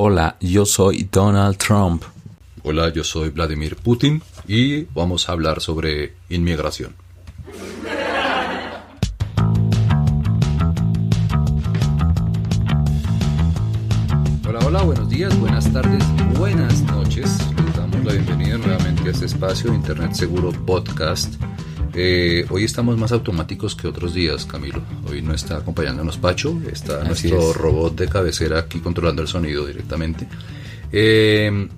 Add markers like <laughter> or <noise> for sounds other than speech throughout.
Hola, yo soy Donald Trump. Hola, yo soy Vladimir Putin y vamos a hablar sobre inmigración. Hola, hola, buenos días, buenas tardes, buenas noches. Les damos la bienvenida nuevamente a este espacio Internet Seguro Podcast. Eh, hoy estamos más automáticos que otros días, Camilo. Hoy no está acompañándonos Pacho, está nuestro robot de cabecera aquí controlando el sonido directamente. Eh,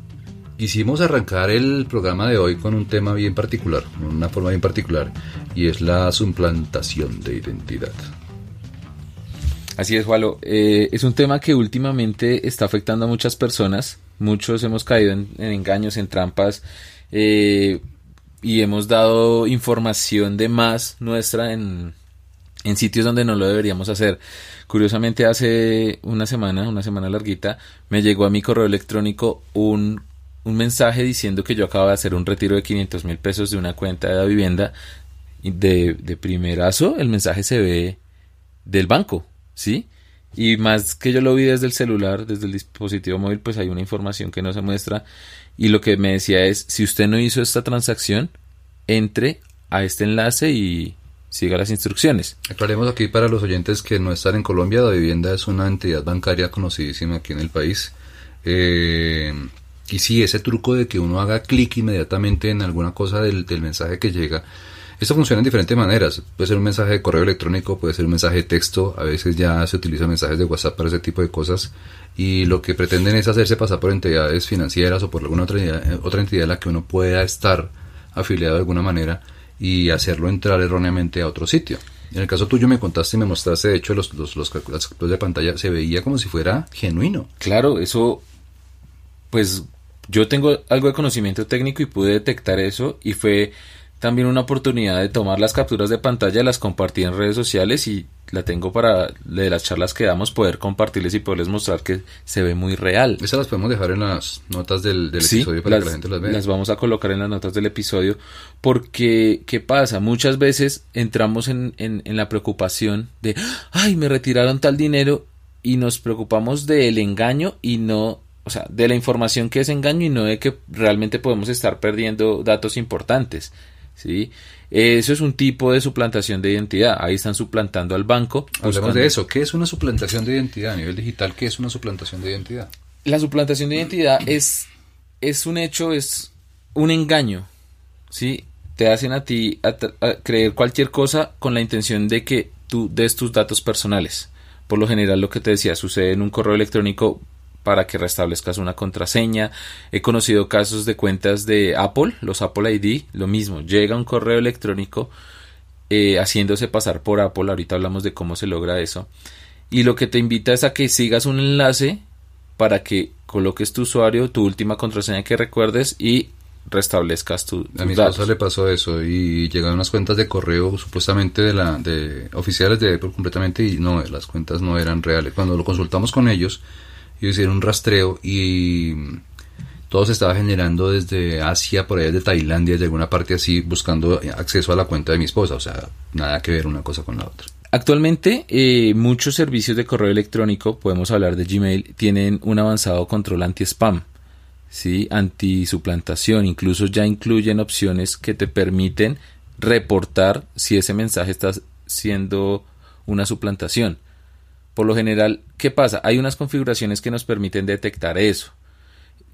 quisimos arrancar el programa de hoy con un tema bien particular, una forma bien particular, y es la suplantación de identidad. Así es, Jualo. Eh, es un tema que últimamente está afectando a muchas personas. Muchos hemos caído en, engaños, en trampas. Eh, y hemos dado información de más nuestra en, en sitios donde no lo deberíamos hacer. Curiosamente, hace una semana, una semana larguita, me llegó a mi correo electrónico un, un mensaje diciendo que yo acabo de hacer un retiro de 500 mil pesos de una cuenta de la vivienda. De, de primerazo, el mensaje se ve del banco, ¿sí? Y más que yo lo vi desde el celular, desde el dispositivo móvil, pues hay una información que no se muestra y lo que me decía es, si usted no hizo esta transacción, entre a este enlace y siga las instrucciones. Aclaremos aquí para los oyentes que no están en Colombia, la vivienda es una entidad bancaria conocidísima aquí en el país. Eh, y sí, ese truco de que uno haga clic inmediatamente en alguna cosa del, del mensaje que llega, esto funciona en diferentes maneras. Puede ser un mensaje de correo electrónico, puede ser un mensaje de texto, a veces ya se utilizan mensajes de WhatsApp para ese tipo de cosas y lo que pretenden es hacerse pasar por entidades financieras o por alguna otra entidad, eh, otra entidad en la que uno pueda estar afiliado de alguna manera y hacerlo entrar erróneamente a otro sitio. En el caso tuyo me contaste y me mostraste, de hecho, los, los, los de pantalla se veía como si fuera genuino. Claro, eso, pues yo tengo algo de conocimiento técnico y pude detectar eso y fue también una oportunidad de tomar las capturas de pantalla, las compartí en redes sociales y la tengo para de las charlas que damos poder compartirles y poderles mostrar que se ve muy real. Esas las podemos dejar en las notas del, episodio para que la gente las vea. Las vamos a colocar en las notas del episodio porque, ¿qué pasa? Muchas veces entramos en, en, en la preocupación de, ay, me retiraron tal dinero y nos preocupamos del engaño y no o sea, de la información que es engaño y no de que realmente podemos estar perdiendo datos importantes. ¿Sí? Eso es un tipo de suplantación de identidad. Ahí están suplantando al banco. Hablemos de eso. ¿Qué es una suplantación de identidad a nivel digital? ¿Qué es una suplantación de identidad? La suplantación de identidad es, es un hecho, es un engaño. ¿sí? Te hacen a ti creer cualquier cosa con la intención de que tú des tus datos personales. Por lo general, lo que te decía sucede en un correo electrónico para que restablezcas una contraseña. He conocido casos de cuentas de Apple, los Apple ID, lo mismo, llega un correo electrónico eh, haciéndose pasar por Apple, ahorita hablamos de cómo se logra eso, y lo que te invita es a que sigas un enlace para que coloques tu usuario, tu última contraseña que recuerdes y restablezcas tu, a mi esposa le pasó eso y llegaron unas cuentas de correo supuestamente de la de oficiales de Apple completamente y no las cuentas no eran reales cuando lo consultamos con ellos ellos hicieron un rastreo y todo se estaba generando desde Asia, por allá de Tailandia, de alguna parte así, buscando acceso a la cuenta de mi esposa. O sea, nada que ver una cosa con la otra. Actualmente, eh, muchos servicios de correo electrónico, podemos hablar de Gmail, tienen un avanzado control anti-spam, ¿sí? anti-suplantación. Incluso ya incluyen opciones que te permiten reportar si ese mensaje está siendo una suplantación. Por lo general, ¿qué pasa? Hay unas configuraciones que nos permiten detectar eso.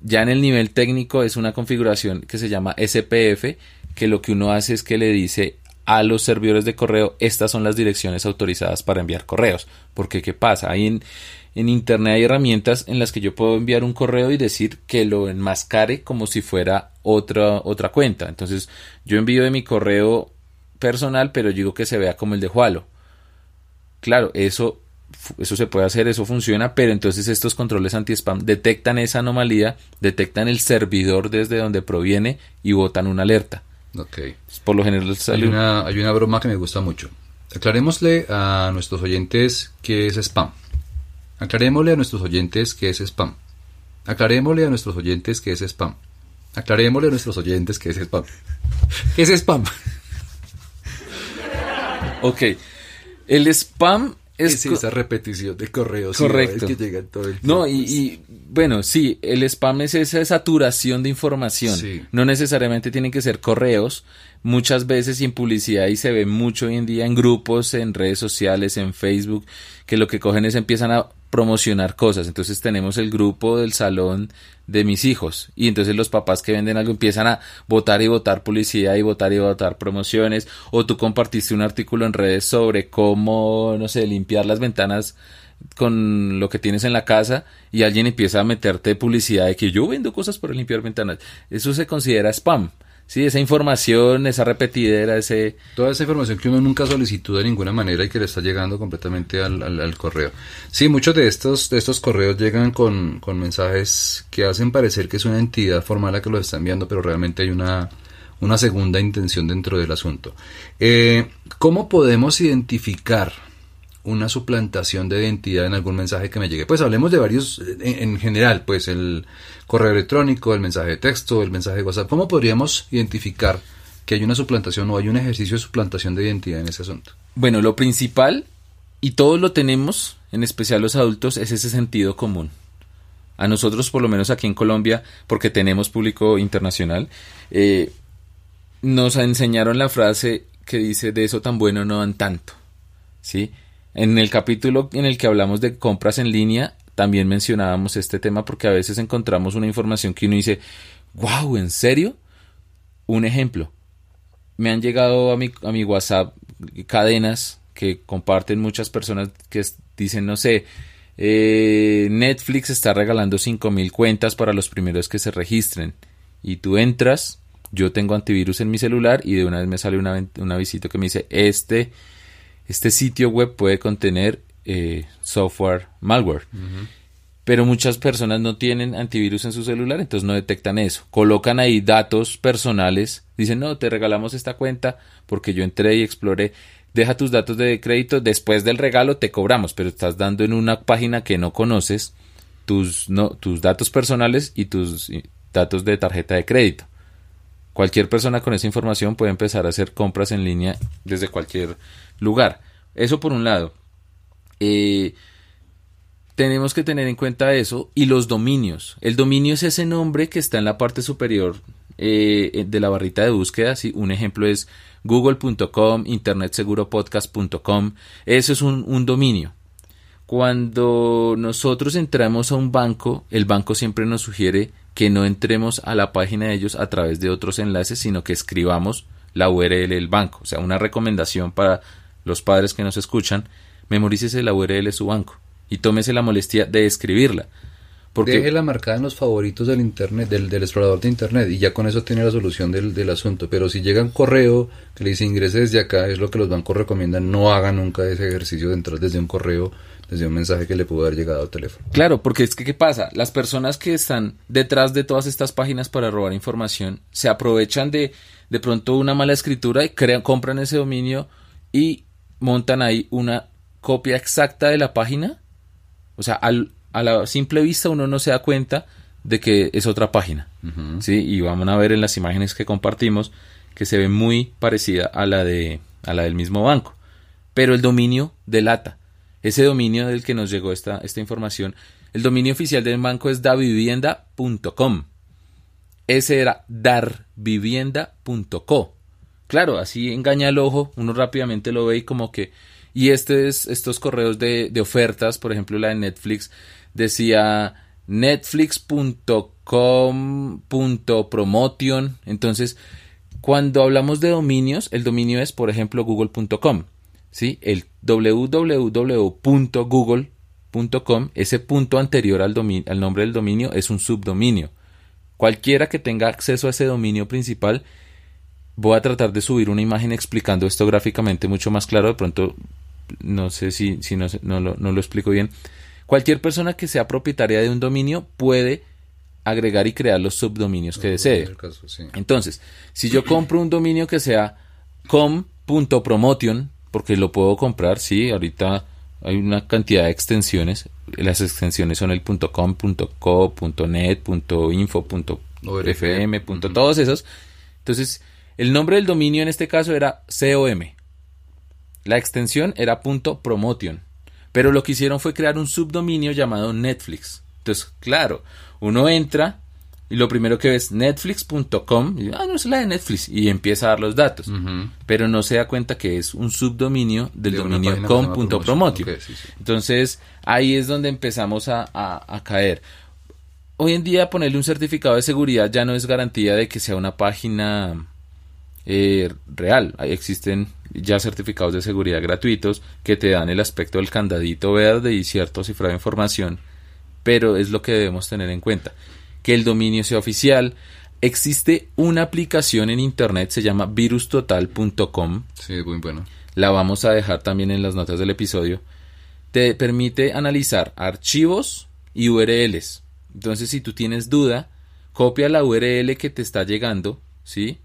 Ya en el nivel técnico es una configuración que se llama SPF, que lo que uno hace es que le dice a los servidores de correo estas son las direcciones autorizadas para enviar correos. Porque ¿qué pasa? En, en Internet hay herramientas en las que yo puedo enviar un correo y decir que lo enmascare como si fuera otra, otra cuenta. Entonces yo envío de mi correo personal, pero digo que se vea como el de Jualo. Claro, eso eso se puede hacer, eso funciona, pero entonces estos controles anti-spam detectan esa anomalía, detectan el servidor desde donde proviene y botan una alerta. Ok. Por lo general Hay una, hay una broma que me gusta mucho. Aclarémosle a nuestros oyentes qué es spam. Aclarémosle a nuestros oyentes qué es spam. Aclarémosle a nuestros oyentes qué es spam. Aclarémosle a nuestros oyentes qué es spam. ¿Qué es spam? ok. El spam es, esa repetición de correos correcto. que llegan todo el No, y, bueno, sí, el spam es esa saturación de información. No necesariamente tienen que ser correos. Muchas veces sin publicidad y se ve mucho hoy en día en grupos, en redes sociales, en Facebook, que lo que cogen es empiezan a promocionar cosas. Entonces tenemos el grupo del salón de mis hijos y entonces los papás que venden algo empiezan a votar y votar publicidad y votar y votar promociones o tú compartiste un artículo en redes sobre cómo, no sé, limpiar las ventanas con lo que tienes en la casa y alguien empieza a meterte publicidad de que yo vendo cosas para limpiar ventanas. Eso se considera spam. Sí, esa información, esa repetidera, ese... Toda esa información que uno nunca solicitó de ninguna manera y que le está llegando completamente al, correo. Sí, muchos de estos, de estos correos llegan con, con, mensajes que hacen parecer que es una entidad formal la que los está enviando, pero realmente hay una, una segunda intención dentro del asunto. Eh, ¿Cómo podemos identificar una suplantación de identidad en algún mensaje que me llegue. Pues hablemos de varios, en, general, pues el correo electrónico, el mensaje de texto, el mensaje de WhatsApp. ¿Cómo podríamos identificar que hay una suplantación o hay un ejercicio de suplantación de identidad en ese asunto? Bueno, lo principal, y todos lo tenemos, en especial los adultos, es ese sentido común. A nosotros, por lo menos aquí en Colombia, porque tenemos público internacional, eh, nos enseñaron la frase que dice de eso tan bueno no dan tanto. ¿Sí? En el capítulo en el que hablamos de compras en línea, también mencionábamos este tema porque a veces encontramos una información que uno dice, wow, ¿en serio? Un ejemplo. Me han llegado a mi, a mi WhatsApp cadenas que comparten muchas personas que dicen, no sé, eh, Netflix está regalando 5.000 cuentas para los primeros que se registren. Y tú entras, yo tengo antivirus en mi celular y de una vez me sale una, una visita que me dice, este este sitio web puede contener eh, software malware. Pero muchas personas no tienen antivirus en su celular, entonces no detectan eso. Colocan ahí datos personales, dicen, no, te regalamos esta cuenta porque yo entré y exploré. Deja tus datos de crédito, después del regalo te cobramos, pero estás dando en una página que no conoces tus, no, tus datos personales y tus datos de tarjeta de crédito. Cualquier persona con esa información puede empezar a hacer compras en línea desde cualquier lugar. Eso por un lado. Eh, tenemos que tener en cuenta eso y los dominios. El dominio es ese nombre que está en la parte superior eh, de la barrita de búsqueda. Un ejemplo es google.com, internetseguropodcast.com. Eso es un, un dominio. Cuando nosotros entramos a un banco, el banco siempre nos sugiere que no entremos a la página de ellos a través de otros enlaces, sino que escribamos la URL del banco. O sea, una recomendación para los padres que nos escuchan, memorícese la URL de su banco y tómese la molestia de escribirla. Porque... Déjela marcada en los favoritos del internet, del, explorador de internet, y ya con eso tiene la solución del, del, asunto. Pero si llega un correo que le dice ingrese desde acá, es lo que los bancos recomiendan, no haga nunca ese ejercicio de entrar desde un correo, desde un mensaje que le pudo haber llegado al teléfono. Claro, porque es que ¿qué pasa? Las personas que están detrás de todas estas páginas para robar información se aprovechan de de pronto una mala escritura y crean, compran ese dominio y montan ahí una copia exacta de la página. O sea, a la simple vista uno no se da cuenta de que es otra página. ¿sí? Y vamos a ver en las imágenes que compartimos que se ve muy parecida a la, de, a la del mismo banco. Pero el dominio delata. Ese dominio del que nos llegó esta, esta información, el dominio oficial del banco es davivienda.com. Ese era darvivienda.co. Claro, así engaña el ojo, uno rápidamente lo ve y como que... Y este es, estos correos de, de ofertas, por ejemplo la de Netflix, decía netflix.com.promotion. Entonces, cuando hablamos de dominios, el dominio es, por ejemplo, google.com. ¿sí? El www.google.com, ese punto anterior al, al nombre del dominio, es un subdominio. Cualquiera que tenga acceso a ese dominio principal Voy a tratar de subir una imagen explicando esto gráficamente mucho más claro. De pronto, no sé si, si no, no, lo, no lo explico bien. Cualquier persona que sea propietaria de un dominio puede agregar y crear los subdominios que desee. Entonces, si yo compro un dominio que sea com.promotion, porque lo puedo comprar, sí, ahorita hay una cantidad de extensiones. Las extensiones son el .com, .co, .net, .info, .fm, todos esos. Entonces, el nombre del dominio en este caso era COM. La extensión era .promotion. Pero lo que hicieron fue crear un subdominio llamado Netflix. Entonces, claro, uno entra y lo primero que ves netflix.com y ah no es la de Netflix y empieza a dar los datos pero no se da cuenta que es un subdominio del De dominio com.promotio sí, sí. entonces ahí es donde empezamos a, a- a caer hoy en día ponerle un certificado de seguridad ya no es garantía de que sea una página eh, real. Ahí existen ya certificados de seguridad gratuitos que te dan el aspecto del candadito verde y cierto cifrado de información, pero es lo que debemos tener en cuenta. Que el dominio sea oficial. Existe una aplicación en internet, se llama virustotal.com Sí, muy bueno. la vamos a dejar también en las notas del episodio, te permite analizar archivos y URLs. Entonces, si tú tienes duda, copia la URL que te está llegando, ¿sí?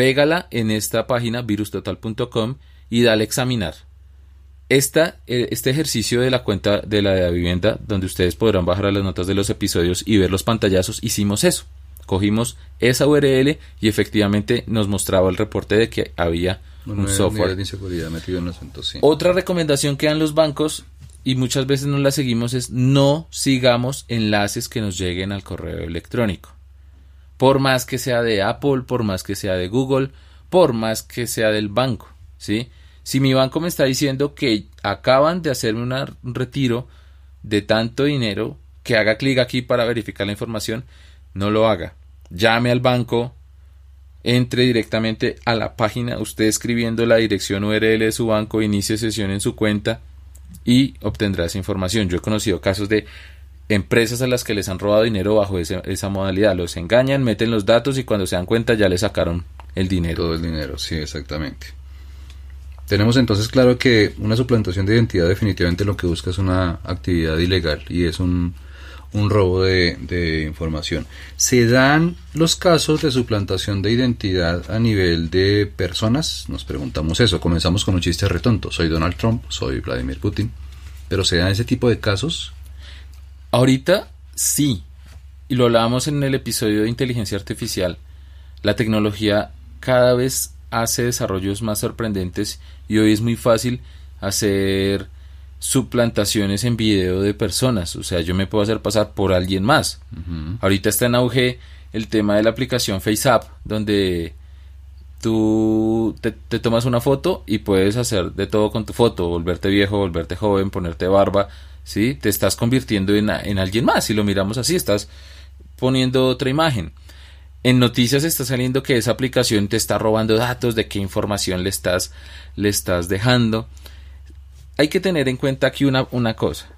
Pégala en esta página virustotal.com y dale a examinar. Esta, eh, este ejercicio de la cuenta de la vivienda, donde ustedes podrán bajar a las notas de los episodios y ver los pantallazos, hicimos eso. Cogimos esa URL y efectivamente nos mostraba el reporte de que había un software de inseguridad metido en sí. otra recomendación que dan los bancos y muchas veces no la seguimos es no sigamos enlaces que nos lleguen al correo electrónico. Por más que sea de Apple, por más que sea de Google, por más que sea del banco, ¿sí? Si mi banco me está diciendo que acaban de hacerme un retiro de tanto dinero, que haga clic aquí para verificar la información, no lo haga. Llame al banco, entre directamente a la página, usted escribiendo la dirección URL de su banco, inicie sesión en su cuenta y obtendrá esa información. Yo he conocido casos de empresas a las que les han robado dinero bajo ese- esa modalidad. Los engañan, meten los datos y cuando se dan cuenta ya le sacaron el dinero. Todo el dinero, sí, exactamente. Tenemos entonces claro que una suplantación de identidad definitivamente lo que busca es una actividad ilegal y es un, un robo de, de información. ¿Se dan los casos de suplantación de identidad a nivel de personas? Nos preguntamos eso. Comenzamos con un chiste retonto. Soy Donald Trump, soy Vladimir Putin. Pero ¿se dan ese tipo de casos? Ahorita sí, y lo hablábamos en el episodio de inteligencia artificial, la tecnología cada vez hace desarrollos más sorprendentes y hoy es muy fácil hacer suplantaciones en video de personas, o sea, yo me puedo hacer pasar por alguien más. Ahorita está en auge el tema de la aplicación FaceApp, donde tú te, te tomas una foto y puedes hacer de todo con tu foto, volverte viejo, volverte joven, ponerte barba, ¿sí? Te estás convirtiendo en, en alguien más, si lo miramos así, estás poniendo otra imagen. En noticias está saliendo que esa aplicación te está robando datos, de qué información le estás, le estás dejando. Hay que tener en cuenta aquí una, una cosa.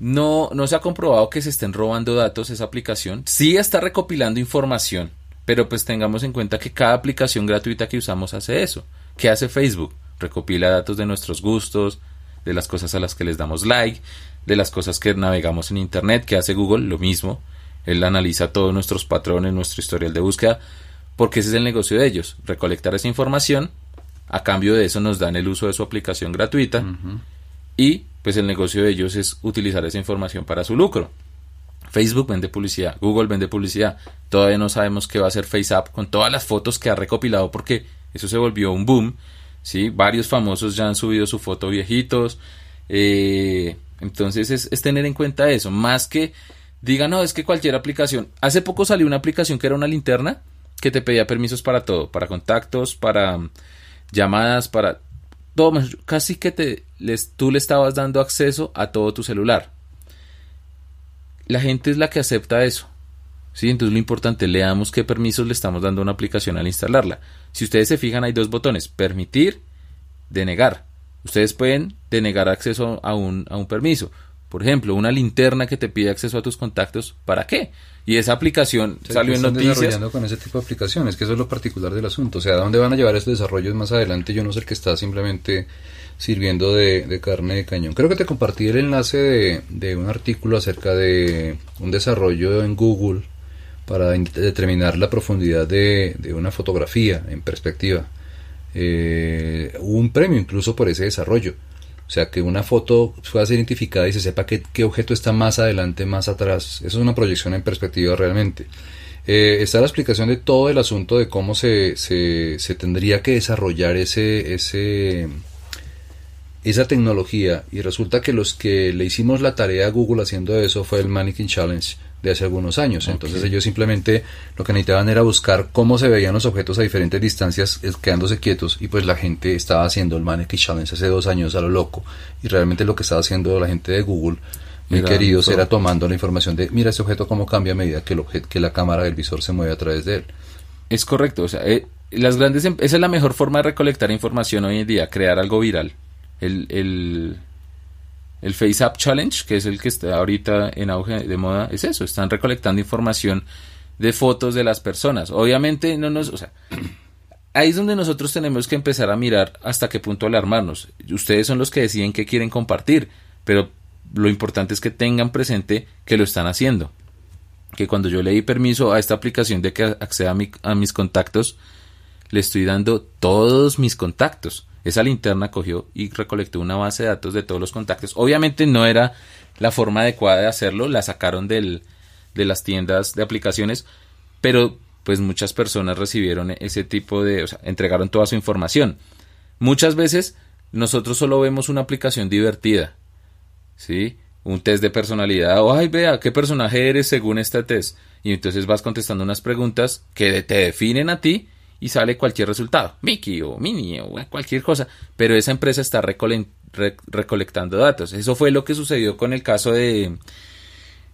No, no se ha comprobado que se estén robando datos esa aplicación. Sí está recopilando información, pero pues tengamos en cuenta que cada aplicación gratuita que usamos hace eso. ¿Qué hace Facebook? Recopila datos de nuestros gustos, de las cosas a las que les damos like, de las cosas que navegamos en Internet. ¿Qué hace Google? Lo mismo. Él analiza todos nuestros patrones, nuestro historial de búsqueda, porque ese es el negocio de ellos, recolectar esa información, a cambio de eso nos dan el uso de su aplicación gratuita y pues el negocio de ellos es utilizar esa información para su lucro. Facebook vende publicidad, Google vende publicidad, todavía no sabemos qué va a hacer FaceApp con todas las fotos que ha recopilado porque eso se volvió un boom, ¿sí? varios famosos ya han subido su foto viejitos, eh, entonces es, es tener en cuenta eso, más que diga, no, es que cualquier aplicación. Hace poco salió una aplicación que era una linterna que te pedía permisos para todo, para contactos, para llamadas, para todo. Casi que te, les, tú le estabas dando acceso a todo tu celular. La gente es la que acepta eso. ¿Sí? Entonces lo importante, leamos qué permisos le estamos dando a una aplicación al instalarla. Si ustedes se fijan, hay dos botones, permitir, denegar. Ustedes pueden denegar acceso a un, a un permiso. Por ejemplo, una linterna que te pide acceso a tus contactos, ¿para qué? Y esa aplicación O sea, salió ¿qué en están noticias. desarrollando con ese tipo de aplicaciones? Que eso es lo particular del asunto. O sea, ¿a dónde van a llevar estos desarrollos más adelante? Yo no sé el que está simplemente sirviendo de, de carne de cañón. Creo que te compartí el enlace de, de un artículo acerca de un desarrollo en Google para in- determinar la profundidad de, una fotografía en perspectiva. Eh, hubo un premio incluso por ese desarrollo. O sea, que una foto pueda ser identificada y se sepa qué, objeto está más adelante, más atrás. Eso es una proyección en perspectiva realmente. Eh, está la explicación de todo el asunto de cómo se, se, se tendría que desarrollar ese, ese, esa tecnología y resulta que los que le hicimos la tarea a Google haciendo eso fue el Mannequin Challenge de hace algunos años. Entonces ellos simplemente lo que necesitaban era buscar cómo se veían los objetos a diferentes distancias quedándose quietos y pues la gente estaba haciendo el Mannequin Challenge hace dos años a lo loco y realmente lo que estaba haciendo la gente de Google muy queridos era tomando la información de mira ese objeto cómo cambia a medida que, el que la cámara del visor se mueve a través de él. Es correcto, o sea, eh, las grandes, em, esa es la mejor forma de recolectar información hoy en día, crear algo viral. El, el, el Face App Challenge, que es el que está ahorita en auge de moda, es eso, están recolectando información de fotos de las personas. Obviamente no nos, o sea, <clears throat> ahí es donde nosotros tenemos que empezar a mirar hasta qué punto alarmarnos. Ustedes son los que deciden qué quieren compartir, pero lo importante es que tengan presente que lo están haciendo. Que cuando yo le di permiso a esta aplicación de que acceda a, a mis contactos, le estoy dando todos mis contactos. Esa linterna cogió y recolectó una base de datos de todos los contactos. Obviamente no era la forma adecuada de hacerlo, la sacaron del, de las tiendas de aplicaciones, pero pues muchas personas recibieron ese tipo de, o sea, entregaron toda su información. Muchas veces nosotros solo vemos una aplicación divertida, ¿sí? Un test de personalidad, o ay, vea, ¿qué personaje eres según este test? Y entonces vas contestando unas preguntas que te definen a ti y sale cualquier resultado, Mickey o Minnie o cualquier cosa, pero esa empresa está recolectando datos. Eso fue lo que sucedió con el caso de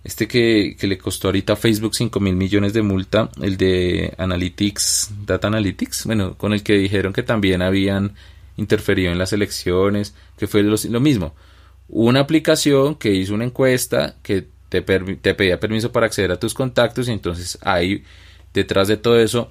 este que, le costó ahorita a Facebook 5 mil millones de multa, el de Analytics, Data Analytics, bueno, con el que dijeron que también habían interferido en las elecciones, que fue lo, mismo. Una aplicación que hizo una encuesta que te, te pedía permiso para acceder a tus contactos y entonces ahí detrás de todo eso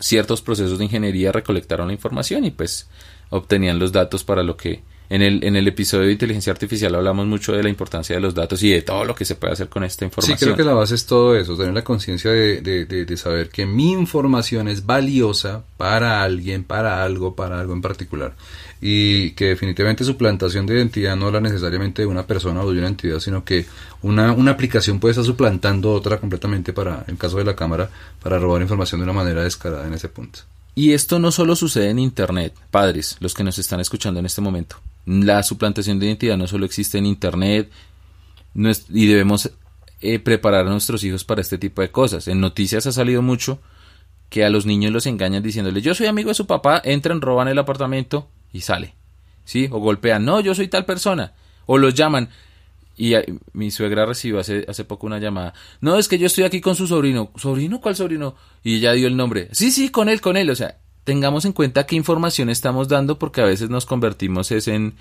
ciertos procesos de ingeniería recolectaron la información y pues obtenían los datos para lo que en el, en el episodio de inteligencia artificial hablamos mucho de la importancia de los datos y de todo lo que se puede hacer con esta información. Sí, creo que la base es todo eso, tener la conciencia de, de, de, saber que mi información es valiosa para alguien, para algo, para algo en particular. Y que definitivamente su plantación de identidad no la necesariamente de una persona o de una entidad, sino que una, una aplicación puede estar suplantando otra completamente para, en caso de la cámara, para robar información de una manera descarada en ese punto. Y esto no solo sucede en Internet, padres, los que nos están escuchando en este momento. La suplantación de identidad no solo existe en Internet y debemos eh, preparar a nuestros hijos para este tipo de cosas. En noticias ha salido mucho que a los niños los engañan diciéndoles yo soy amigo de su papá, entran, roban el apartamento y sale. ¿Sí? O golpean, no, yo soy tal persona. O los llaman. Y mi suegra recibió hace, hace poco una llamada. No, es que yo estoy aquí con su sobrino. ¿Sobrino? ¿Cuál sobrino? Y ella dio el nombre. Sí, sí, con él, con él. O sea, tengamos en cuenta qué información estamos dando porque a veces nos convertimos es en,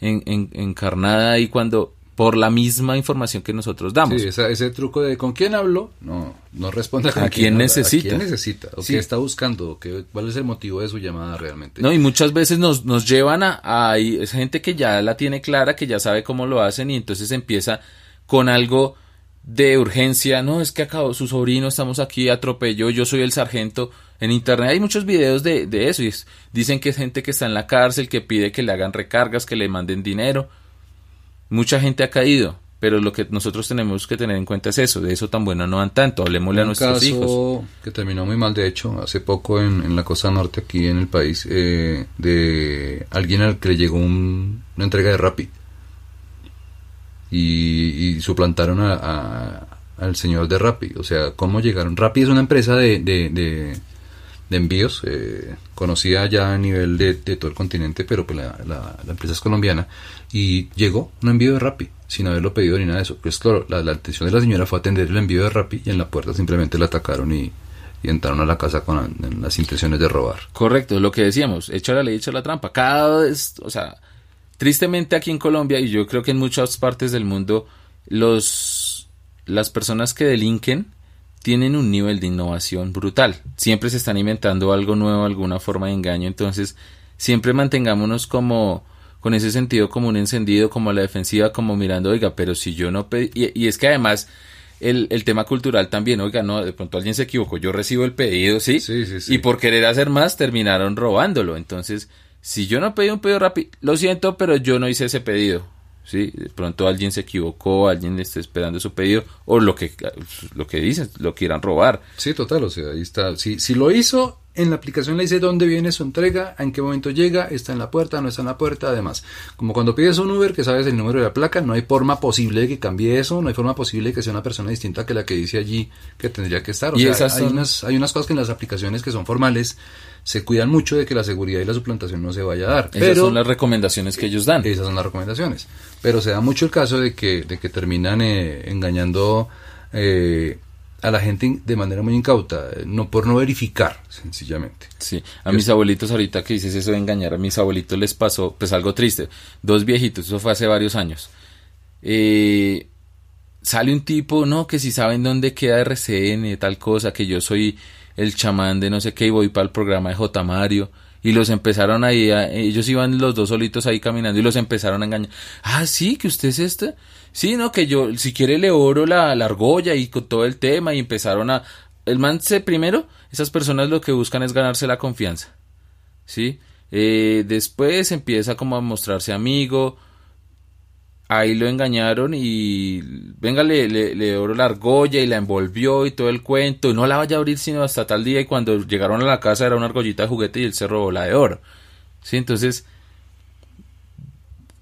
en, en, carnada y cuando por la misma información que nosotros damos. Sí, ese truco de ¿con quién hablo? No, no responde a, quién, necesita. ¿A quién necesita? ¿O qué está buscando? qué, ¿Cuál es el motivo de su llamada realmente? No, y muchas veces nos, nos llevan a, a, gente que ya la tiene clara, que ya sabe cómo lo hacen y entonces empieza con algo de urgencia, no, es que acabó su sobrino, estamos aquí, atropelló, yo soy el sargento. En internet hay muchos videos de, de eso y dicen que es gente que está en la cárcel, que pide que le hagan recargas, que le manden dinero. Mucha gente ha caído, pero lo que nosotros tenemos que tener en cuenta es eso, de eso tan bueno no dan tanto, hablemosle a nuestros caso hijos. que terminó muy mal, de hecho, hace poco en, en la costa norte aquí en el país, eh, de alguien al que le llegó una entrega de Rappi y, suplantaron al señor de Rappi. O sea, ¿cómo llegaron? Rappi es una empresa de, de, de, envíos eh, conocida ya a nivel de, todo el continente, pero pues la, la, empresa es colombiana y llegó un envío de Rappi sin haberlo pedido ni nada de eso. Pues claro, la, la atención de la señora fue atender el envío de Rappi y en la puerta simplemente la atacaron y, y entraron a la casa con las intenciones de robar. Correcto, lo que decíamos, echa la ley, echa la trampa. Cada vez, o sea, Tristemente aquí en Colombia y yo creo que en muchas partes del mundo los las personas que delinquen tienen un nivel de innovación brutal. Siempre se están inventando algo nuevo, alguna forma de engaño, entonces siempre mantengámonos como con ese sentido como un encendido, como la defensiva, como mirando, oiga, pero si yo no pedí, y, es que además el, el, tema cultural también, oiga, no, de pronto alguien se equivocó, yo recibo el pedido, ¿sí? Sí, sí, sí. Y por querer hacer más terminaron robándolo, entonces si yo no pedí un pedido rápido, lo siento, pero yo no hice ese pedido. ¿sí? De pronto alguien se equivocó, alguien está esperando su pedido, o lo que, lo que dicen, lo quieran robar. Sí, total, o sea, ahí está. Si, si lo hizo, en la aplicación le dice dónde viene su entrega, en qué momento llega, está en la puerta, no está en la puerta, además. Como cuando pides un Uber que sabes el número de la placa, no hay forma posible de que cambie eso, no hay forma posible de que sea una persona distinta que la que dice allí que tendría que estar. O sea, hay, unas, hay unas cosas que en las aplicaciones que son formales se cuidan mucho de que la seguridad y la suplantación no se vaya a dar. Esas son las recomendaciones que ellos dan. Esas son las recomendaciones. Pero se da mucho el caso de que, de que terminan eh, engañando eh, a la gente de manera muy incauta, no por no verificar, sencillamente. Sí, a mis abuelitos ahorita que dices eso de engañar, a mis abuelitos les pasó pues algo triste. Dos viejitos, eso fue hace varios años. Eh, sale un tipo, no, que si saben dónde queda RCN, tal cosa, que yo soy el chamán de no sé qué y voy para el programa de J. Mario. Y los empezaron ahí, ellos iban los dos solitos ahí caminando y los empezaron a engañar. Ah, sí, que usted es este. Sí, no, que yo, si quiere le oro la, la argolla y con todo el tema y empezaron a... El man se, primero, esas personas lo que buscan es ganarse la confianza. ¿Sí? Eh, después empieza como a mostrarse amigo. Ahí lo engañaron y venga, le, le, le oro la argolla y la envolvió y todo el cuento. Y no la vaya a abrir sino hasta tal día. Y cuando llegaron a la casa era una argollita de juguete y él se robó la de oro. ¿Sí? Entonces,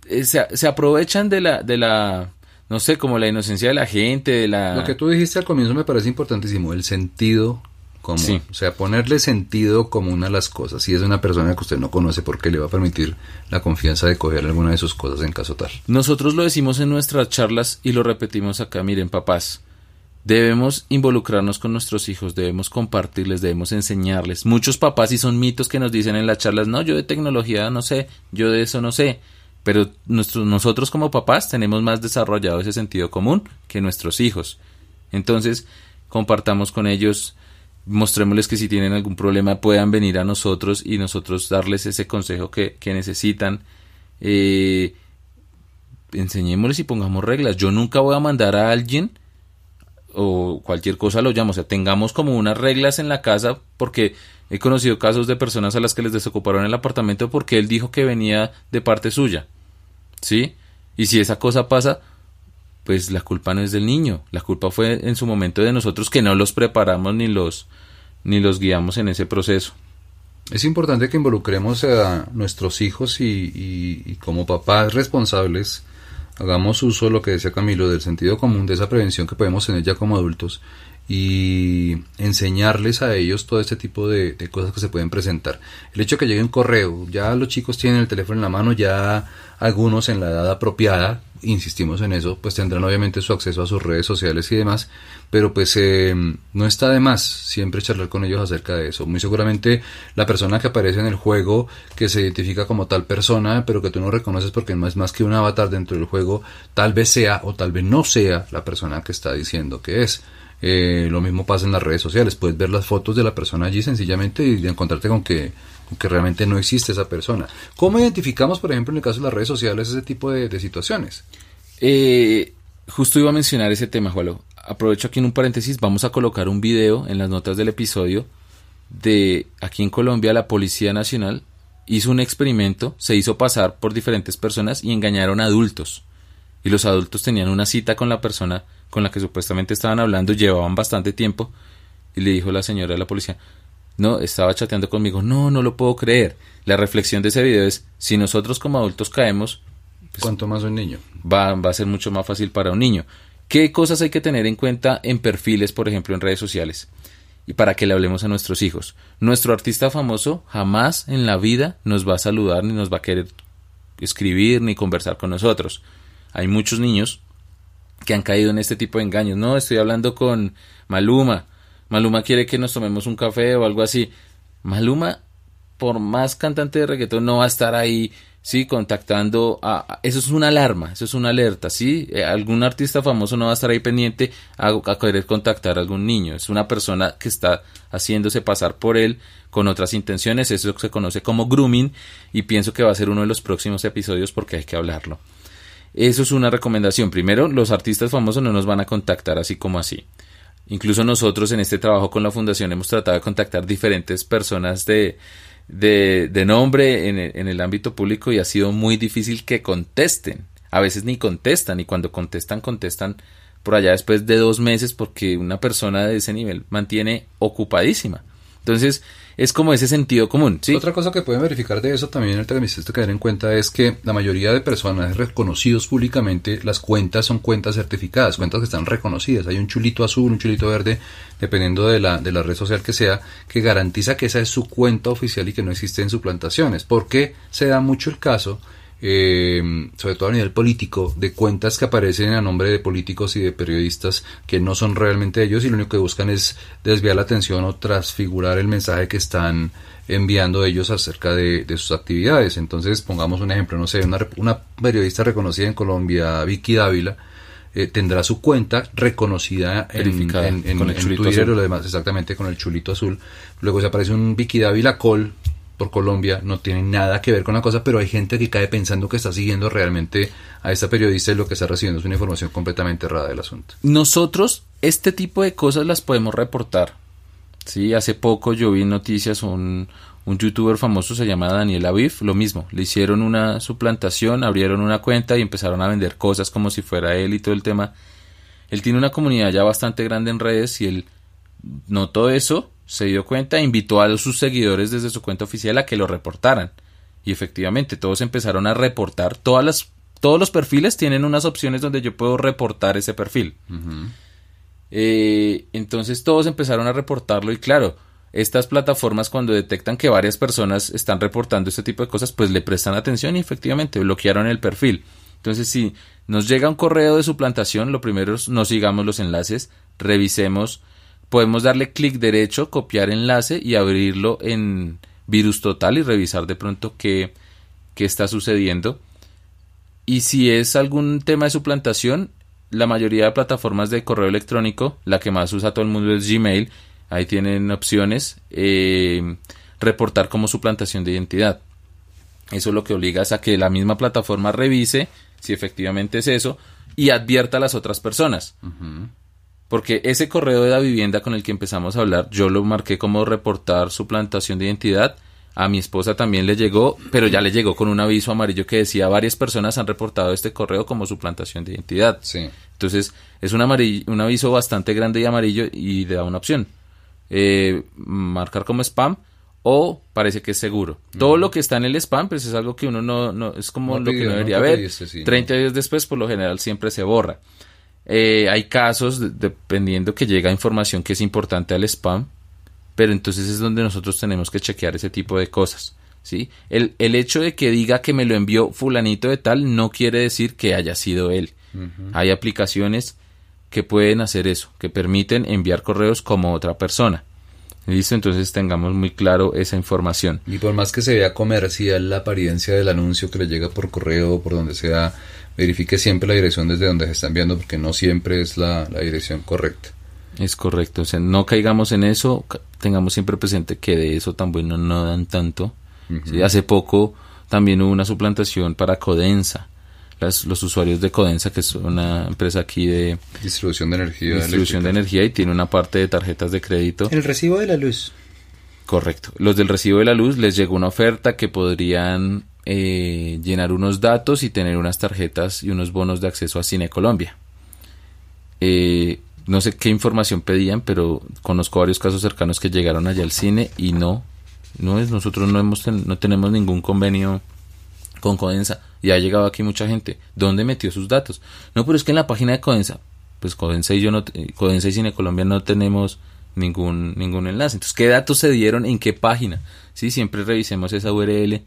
eh, se, se aprovechan de la, de la, no sé, como la inocencia de la gente, de la... Lo que tú dijiste al comienzo me parece importantísimo, el sentido común. O sea, ponerle sentido común a las cosas. Si es una persona que usted no conoce, porque le va a permitir la confianza de coger alguna de sus cosas en caso tal? Nosotros lo decimos en nuestras charlas y lo repetimos acá. Miren, papás, debemos involucrarnos con nuestros hijos, debemos compartirles, debemos enseñarles. Muchos papás y son mitos que nos dicen en las charlas, no, yo de tecnología no sé, yo de eso no sé pero nosotros como papás tenemos más desarrollado ese sentido común que nuestros hijos. Entonces, compartamos con ellos, mostrémosles que si tienen algún problema puedan venir a nosotros y nosotros darles ese consejo que, necesitan. Eh, enseñémosles y pongamos reglas. Yo nunca voy a mandar a alguien o cualquier cosa lo llamo, o sea, tengamos como unas reglas en la casa porque he conocido casos de personas a las que les desocuparon el apartamento porque él dijo que venía de parte suya. ¿sí? Y si esa cosa pasa, pues la culpa no es del niño, la culpa fue en su momento de nosotros que no los preparamos ni los, ni los guiamos en ese proceso. Es importante que involucremos a nuestros hijos y, y, como papás responsables hagamos uso, de lo que decía Camilo, del sentido común, de esa prevención que podemos tener ya como adultos y enseñarles a ellos todo este tipo de, cosas que se pueden presentar. El hecho de que llegue un correo, ya los chicos tienen el teléfono en la mano, ya algunos en la edad apropiada, insistimos en eso, pues tendrán obviamente su acceso a sus redes sociales y demás, pero pues eh, no está de más siempre charlar con ellos acerca de eso. Muy seguramente la persona que aparece en el juego, que se identifica como tal persona, pero que tú no reconoces porque no es más que un avatar dentro del juego, tal vez sea o tal vez no sea la persona que está diciendo que es. Eh, lo mismo pasa en las redes sociales, puedes ver las fotos de la persona allí sencillamente y encontrarte con que que realmente no existe esa persona. ¿Cómo identificamos, por ejemplo, en el caso de las redes sociales, ese tipo de, situaciones? Eh, justo iba a mencionar ese tema, Juan. Aprovecho aquí en un paréntesis, vamos a colocar un video en las notas del episodio de aquí en Colombia la Policía Nacional hizo un experimento, se hizo pasar por diferentes personas y engañaron a adultos. Y los adultos tenían una cita con la persona con la que supuestamente estaban hablando, llevaban bastante tiempo, y le dijo la señora de la policía, no, estaba chateando conmigo. No, no lo puedo creer. La reflexión de ese video es, si nosotros como adultos caemos... Pues, ¿Cuánto más un niño? Va, va a ser mucho más fácil para un niño. ¿Qué cosas hay que tener en cuenta en perfiles, por ejemplo, en redes sociales? Y para que le hablemos a nuestros hijos. Nuestro artista famoso jamás en la vida nos va a saludar, ni nos va a querer escribir, ni conversar con nosotros. Hay muchos niños que han caído en este tipo de engaños. No, estoy hablando con Maluma Maluma quiere que nos tomemos un café o algo así. Maluma, por más cantante de reggaetón, no va a estar ahí, sí, contactando a... Eso es una alarma, eso es una alerta, sí. Eh, algún artista famoso no va a estar ahí pendiente a, a querer contactar a algún niño. Es una persona que está haciéndose pasar por él con otras intenciones. Eso se conoce como grooming y pienso que va a ser uno de los próximos episodios porque hay que hablarlo. Eso es una recomendación. Primero, los artistas famosos no nos van a contactar así como así. Incluso nosotros en este trabajo con la fundación hemos tratado de contactar diferentes personas de, de, nombre en en el ámbito público y ha sido muy difícil que contesten. A veces ni contestan y cuando contestan, contestan por allá después de dos meses porque una persona de ese nivel mantiene ocupadísima. Entonces, es como ese sentido común. Otra cosa que pueden verificar de eso también, el que me hiciste caer en cuenta, es que la mayoría de personas reconocidos públicamente, las cuentas son cuentas certificadas, cuentas que están reconocidas. Hay un chulito azul, un chulito verde, dependiendo de la, de la red social que sea, que garantiza que esa es su cuenta oficial y que no existen suplantaciones. Porque se da mucho el caso eh, sobre todo a nivel político, de cuentas que aparecen a nombre de políticos y de periodistas que no son realmente ellos y lo único que buscan es desviar la atención o transfigurar el mensaje que están enviando ellos acerca de, sus actividades. Entonces, pongamos un ejemplo, no sé, una, una periodista reconocida en Colombia, Vicky Dávila, eh, tendrá su cuenta reconocida en, en, con el Twitter lo demás, exactamente con el chulito azul. Luego se aparece un Vicky Dávila Col por Colombia, no tiene nada que ver con la cosa, pero hay gente que cae pensando que está siguiendo realmente a esta periodista y lo que está recibiendo es una información completamente errada del asunto. Nosotros este tipo de cosas las podemos reportar. Sí, hace poco yo vi noticias un, un youtuber famoso se llama Daniel Aviv, lo mismo, le hicieron una suplantación, abrieron una cuenta y empezaron a vender cosas como si fuera él y todo el tema. Él tiene una comunidad ya bastante grande en redes y él notó eso se dio cuenta e invitó a sus seguidores desde su cuenta oficial a que lo reportaran. Y efectivamente, todos empezaron a reportar. Todas las, todos los perfiles tienen unas opciones donde yo puedo reportar ese perfil. Eh, entonces todos empezaron a reportarlo y claro, estas plataformas cuando detectan que varias personas están reportando este tipo de cosas, pues le prestan atención y efectivamente bloquearon el perfil. Entonces, si nos llega un correo de suplantación, lo primero es no sigamos los enlaces, revisemos podemos darle clic derecho, copiar enlace y abrirlo en virus total y revisar de pronto qué, qué está sucediendo. Y si es algún tema de suplantación, la mayoría de plataformas de correo electrónico, la que más usa todo el mundo es Gmail, ahí tienen opciones, eh, reportar como suplantación de identidad. Eso lo que obliga es a que la misma plataforma revise si efectivamente es eso y advierta a las otras personas. Porque ese correo de la vivienda con el que empezamos a hablar, yo lo marqué como reportar su plantación de identidad. A mi esposa también le llegó, pero ya le llegó con un aviso amarillo que decía varias personas han reportado este correo como su plantación de identidad. Sí. Entonces, es un, un aviso bastante grande y amarillo y da una opción. Eh, marcar como spam o parece que es seguro. Todo lo que está en el spam, pues es algo que uno no, no es como lo que no debería ver. 30 días después, por lo general, siempre se borra. Eh, hay casos, dependiendo que llega información que es importante al spam, pero entonces es donde nosotros tenemos que chequear ese tipo de cosas. ¿sí? El, el hecho de que diga que me lo envió fulanito de tal no quiere decir que haya sido él. Hay aplicaciones que pueden hacer eso, que permiten enviar correos como otra persona. ¿Listo? Entonces tengamos muy claro esa información. Y por más que se vea comercial la apariencia del anuncio que le llega por correo o por donde sea, verifique siempre la dirección desde donde se está enviando porque no siempre es la, dirección correcta. Es correcto, o sea, no caigamos en eso, tengamos siempre presente que de eso tan bueno no dan tanto. Hace poco también hubo una suplantación para Codensa. los usuarios de Codensa, que es una empresa aquí de distribución de energía, distribución de energía y tiene una parte de tarjetas de crédito. El recibo de la luz. Correcto. Los del recibo de la luz les llegó una oferta que podrían eh, llenar unos datos y tener unas tarjetas y unos bonos de acceso a Cine Colombia. Eh, no sé qué información pedían, pero conozco varios casos cercanos que llegaron allá al cine y no, no es, nosotros no hemos, no tenemos ningún convenio con Codensa. Y ha llegado aquí mucha gente. ¿Dónde metió sus datos? No, pero es que en la página de Codensa, pues Codensa y yo no, Codensa y Cine Colombia no tenemos ningún, ningún enlace. Entonces, ¿qué datos se dieron en qué página? Sí, siempre revisemos esa URL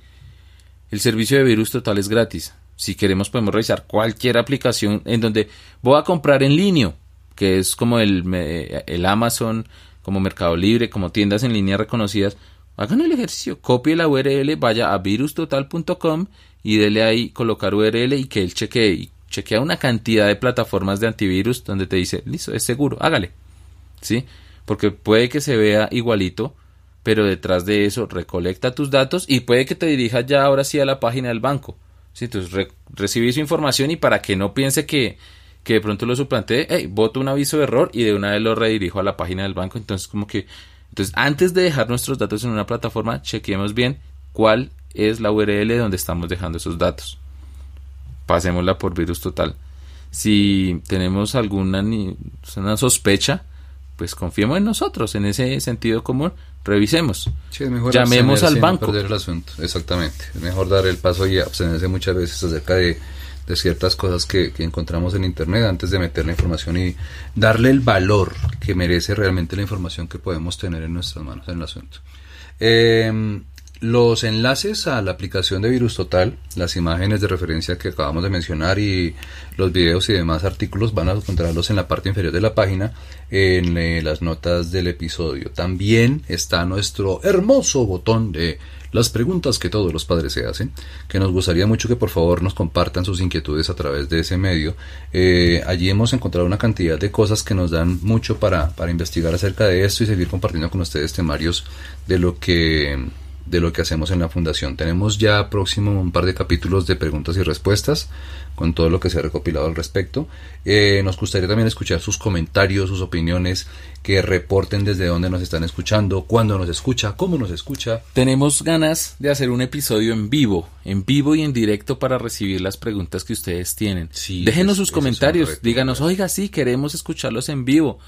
el servicio de virus total es gratis. Si queremos podemos revisar cualquier aplicación en donde voy a comprar en línea, que es como el, el Amazon, como Mercado Libre, como tiendas en línea reconocidas. Hagan el ejercicio, copie la URL, vaya a virustotal.com y dele ahí colocar URL y que él chequee. Y chequea una cantidad de plataformas de antivirus donde te dice, listo, es seguro, hágale. ¿Sí? Porque puede que se vea igualito, pero detrás de eso recolecta tus datos y puede que te dirijas ya ahora sí a la página del banco. ¿sí? Entonces recibí su información y para que no piense que, que de pronto lo suplante, hey, voto un aviso de error y de una vez lo redirijo a la página del banco. Entonces como que, entonces antes de dejar nuestros datos en una plataforma, chequeemos bien cuál es la URL donde estamos dejando esos datos. Pasémosla por virus total. Si tenemos alguna una sospecha, pues confiemos en nosotros, en ese sentido común, revisemos. Sí, es mejor Llamemos al y no banco. perder el asunto. Exactamente. Es mejor dar el paso y abstenerse muchas veces acerca de, de ciertas cosas que, que encontramos en Internet antes de meter la información y darle el valor que merece realmente la información que podemos tener en nuestras manos en el asunto. Eh, los enlaces a la aplicación de Virus Total, las imágenes de referencia que acabamos de mencionar y los videos y demás artículos van a encontrarlos en la parte inferior de la página en eh, las notas del episodio. También está nuestro hermoso botón de las preguntas que todos los padres se hacen, que nos gustaría mucho que por favor nos compartan sus inquietudes a través de ese medio. Eh, allí hemos encontrado una cantidad de cosas que nos dan mucho para, para investigar acerca de esto y seguir compartiendo con ustedes temarios de lo que de lo que hacemos en la fundación. Tenemos ya próximo un par de capítulos de preguntas y respuestas con todo lo que se ha recopilado al respecto. Eh, nos gustaría también escuchar sus comentarios, sus opiniones, que reporten desde dónde nos están escuchando, cuándo nos escucha, cómo nos escucha. Tenemos ganas de hacer un episodio en vivo, en vivo y en directo para recibir las preguntas que ustedes tienen. Sí, Déjenos sus comentarios, reto, díganos, oiga, sí, queremos escucharlos en vivo.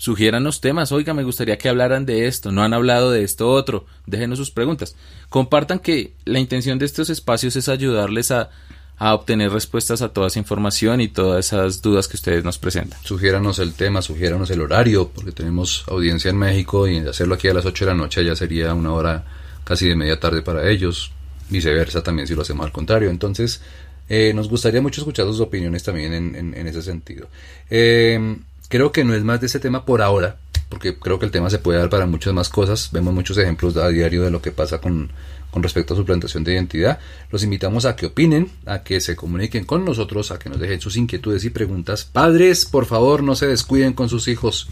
Sugiéranos temas, oiga, me gustaría que hablaran de esto, no han hablado de esto otro, déjenos sus preguntas. Compartan que la intención de estos espacios es ayudarles a, a obtener respuestas a toda esa información y todas esas dudas que ustedes nos presentan. Sugiéranos el tema, sugiéranos el horario, porque tenemos audiencia en México y hacerlo aquí a las 8 de la noche ya sería una hora casi de media tarde para ellos. Viceversa también si lo hacemos al contrario. Entonces, eh, nos gustaría mucho escuchar sus opiniones también en, en- en ese sentido. Eh, creo que no es más de este tema por ahora, porque creo que el tema se puede dar para muchas más cosas. Vemos muchos ejemplos a diario de lo que pasa con, con respecto a suplantación de identidad. Los invitamos a que opinen, a que se comuniquen con nosotros, a que nos dejen sus inquietudes y preguntas. Padres, por favor, no se descuiden con sus hijos.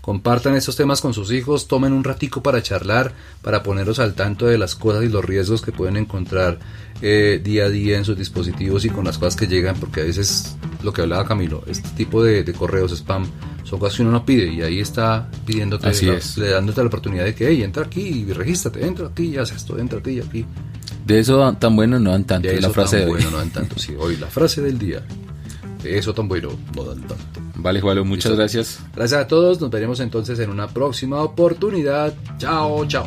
Compartan estos temas con sus hijos, tomen un ratico para charlar, para ponerlos al tanto de las cosas y los riesgos que pueden encontrar eh, día a día en sus dispositivos y con las cosas que llegan, porque a veces lo que hablaba Camilo, este tipo de, de correos spam son cosas que uno no pide y ahí está pidiéndote, Así la- es. le dándote la oportunidad de que, hey, entra aquí y regístrate, entra aquí y haz esto, entra aquí y aquí. De eso tan bueno no dan tanto, De la frase tan de hoy. bueno no dan tanto, sí, hoy la frase del día. De eso tan bueno no dan tanto. Vale, Juan, muchas Listo. gracias. Gracias a todos, nos veremos entonces en una próxima oportunidad. Chao, chao.